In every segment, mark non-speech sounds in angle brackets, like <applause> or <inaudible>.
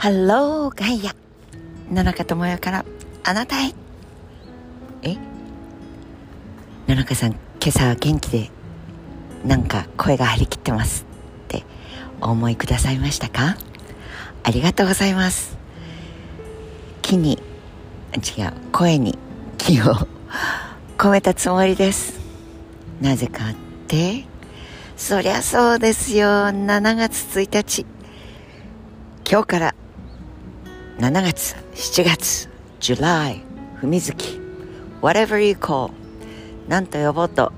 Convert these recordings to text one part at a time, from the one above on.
ハローガイア野中智也からあなたへ。え？野中さん今朝は元気でなんか声が張り切ってますってお思いくださいましたか？ありがとうございます。木に違う声に気を <laughs> 込めたつもりです。なぜかってそりゃそうですよ。7月1日今日から7月7月 July 文月 whatever you call 何と呼ぼうと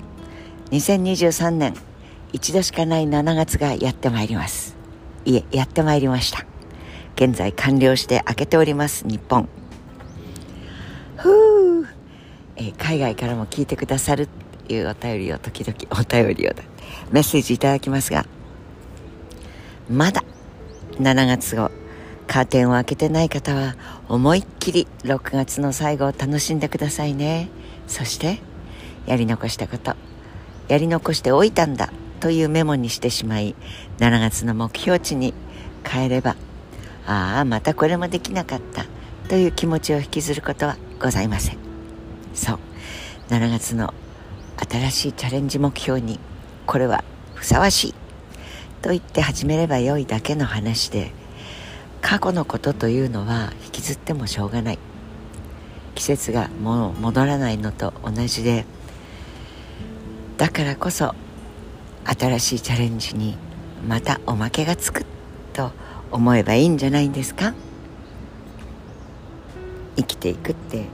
2023年一度しかない7月がやってまいります。いえやってまいりました。現在完了して開けております日本。ふう、えー、海外からも聞いてくださるっていうお便りを時々お便りをメッセージいただきますがまだ7月をカーテンを開けてない方は思いっきり6月の最後を楽しんでくださいね。そしてやり残したことやり残しておいたんだというメモにしてしまい7月の目標値に変えればああまたこれもできなかったという気持ちを引きずることはございません。そう。7月の新しいチャレンジ目標にこれはふさわしいと言って始めればよいだけの話で過去のことというのは引きずってもしょうがない。季節がもう戻らないのと同じでだからこそ新しいチャレンジにまたおまけがつくと思えばいいんじゃないんですか？生きていくって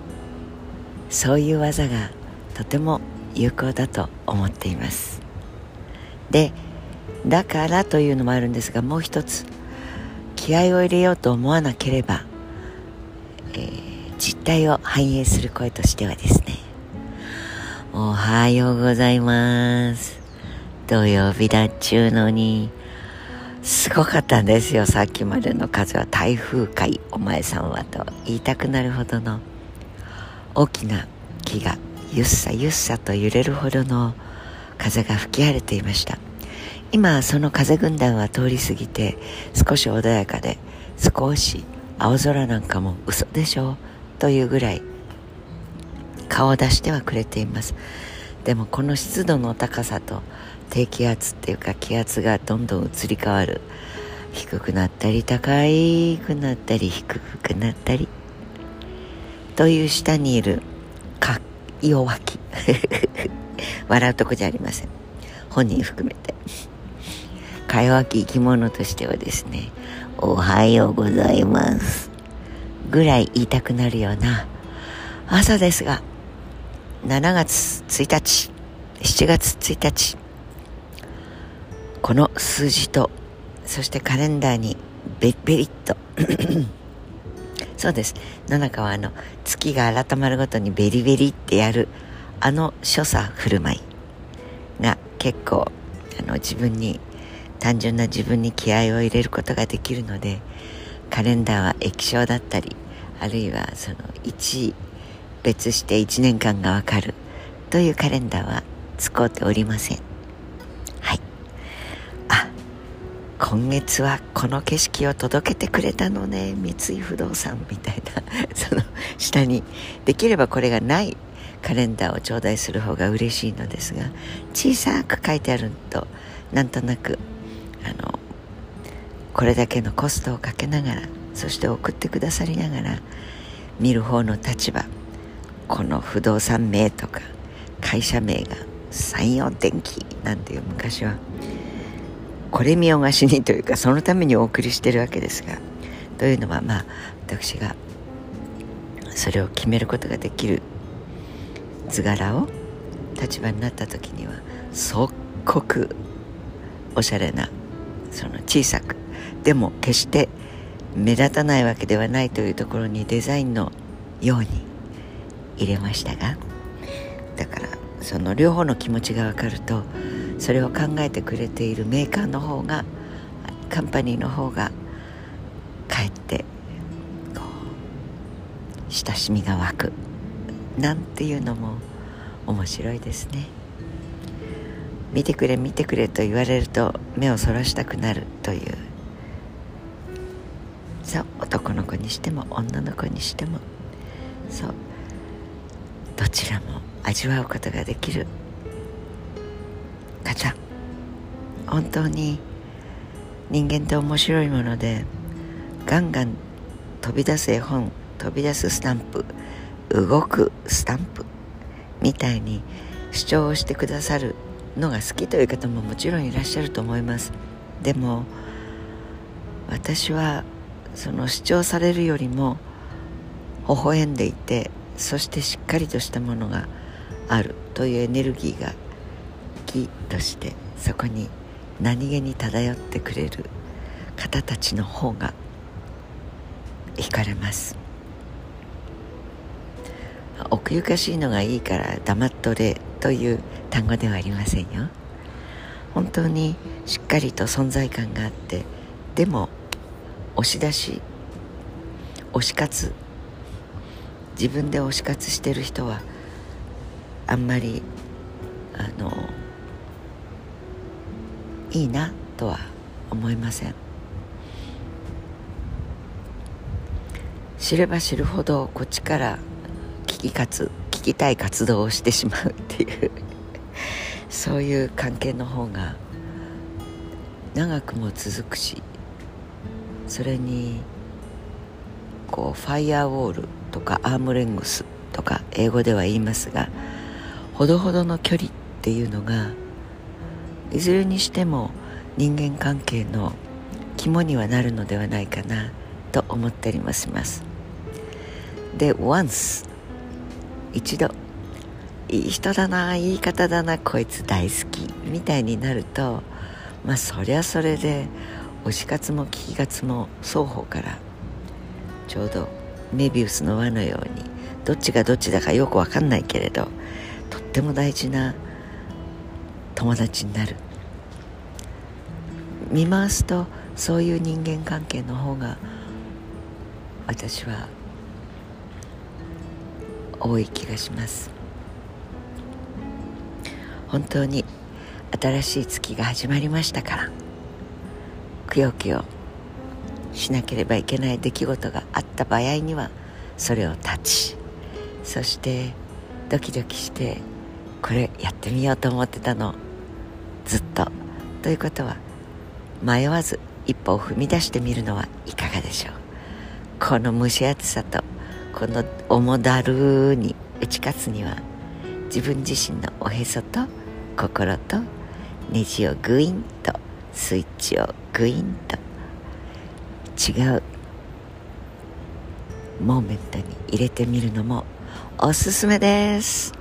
そういう技がとても有効だと思っています。でだからというのもあるんですがもう一つ。気合を入れようと思わなければ、えー、実態を反映する声としてはですねおはようございます。土曜日だっちゅうのにすごかったんですよ。さっきまでの風は台風かいお前さんはと言いたくなるほどの大きな木がゆっさゆっさと揺れるほどの風が吹き荒れていました。今その風軍団は通り過ぎて少し穏やかで少し青空なんかも嘘でしょというぐらい顔を出してはくれています。でもこの湿度の高さと低気圧っていうか気圧がどんどん移り変わる。低くなったり高くなったり低くなったり。という下にいるか弱気。笑うとこじゃありません。本人含めて。か弱き生き物としてはですねおはようございますぐらい言いたくなるような朝ですが7月1日7月1日この数字とそしてカレンダーにベベリッと <coughs> そうです。野中はあの月が改まるごとにベリベリってやるあの所作振る舞い。結構あの自分に単純な自分に気合を入れることができるのでカレンダーは液晶だったりあるいはその1別して1年間がわかるというカレンダーは使っておりません。はい。あ今月はこの景色を届けてくれたのね三井不動産みたいな。その下にできればこれがないカレンダーを頂戴する方が嬉しいのですが小さく書いてあるとなんとなくあのこれだけのコストをかけながらそして送ってくださりながら見る方の立場この不動産名とか会社名が山陽電機なんていう昔はこれ見よがしにというかそのためにお送りしてるわけですがというのはまあ私がそれを決めることができる図柄を立場になった時には即刻おしゃれなその小さくでも決して目立たないわけではないというところにデザインのように入れましたがだからその両方の気持ちが分かるとそれを考えてくれているメーカーの方がカンパニーの方がかえってこう親しみが湧く。なんていうのも面白いですね。見てくれ見てくれと言われると目をそらしたくなるという。そう男の子にしても女の子にしても。そう。どちらも味わうことができる。方本当に人間って面白いものでガンガン飛び出す絵本飛び出すスタンプ動くスタンプみたいに主張をしてくださるのが好きという方ももちろんいらっしゃると思います。でも私はその主張されるよりも微笑んでいてそしてしっかりとしたものがあるというエネルギーが木としてそこに何気に漂ってくれる方たちの方が惹かれます。奥ゆかしいのがいいから黙っとれという単語ではありませんよ。本当にしっかりと存在感があってでも押し出し推し活自分で推し活してる人はあんまりあのいいなとは思いません。知れば知るほどこっちから聞き活聞きたい活動をしてしまうっていうそういう関係の方が長くも続くしそれにこうファイアウォールとかアームレングスとか英語では言いますがほどほどの距離っていうのがいずれにしても人間関係の肝にはなるのではないかなと思ったりもします。で once 一度いい人だないい方だなこいつ大好き。みたいになるとまあそりゃそれで推し活も聞き活も双方からちょうどメビウスの輪のようにどっちがどっちだかよく分かんないけれどとっても大事な友達になる。見回すとそういう人間関係の方が私は多い気がします。本当に新しい月が始まりましたからくよくよしなければいけない出来事があった場合にはそれを断ちそしてドキドキしてこれやってみようと思ってたのずっと。ということは迷わず一歩を踏み出してみるのはいかがでしょう。この蒸し暑さとこの重だるに打ち勝つには自分自身のおへそと心とネジをグインとスイッチをグインと違う。モーメントに入れてみるのもおすすめです。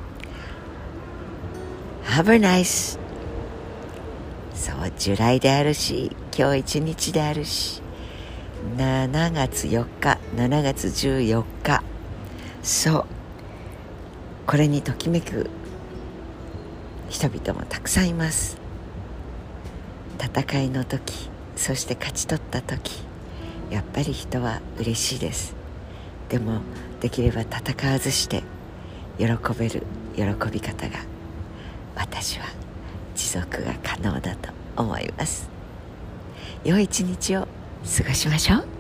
Have a nice そうジュライであるし今日一日であるし7月4日。7月14日。そう。これにときめく人々もたくさんいます。戦いの時そして勝ち取った時やっぱり人は嬉しいです。でもできれば戦わずして喜べる喜び方が私は持続が可能だと思います。良い一日を過ごしましょう。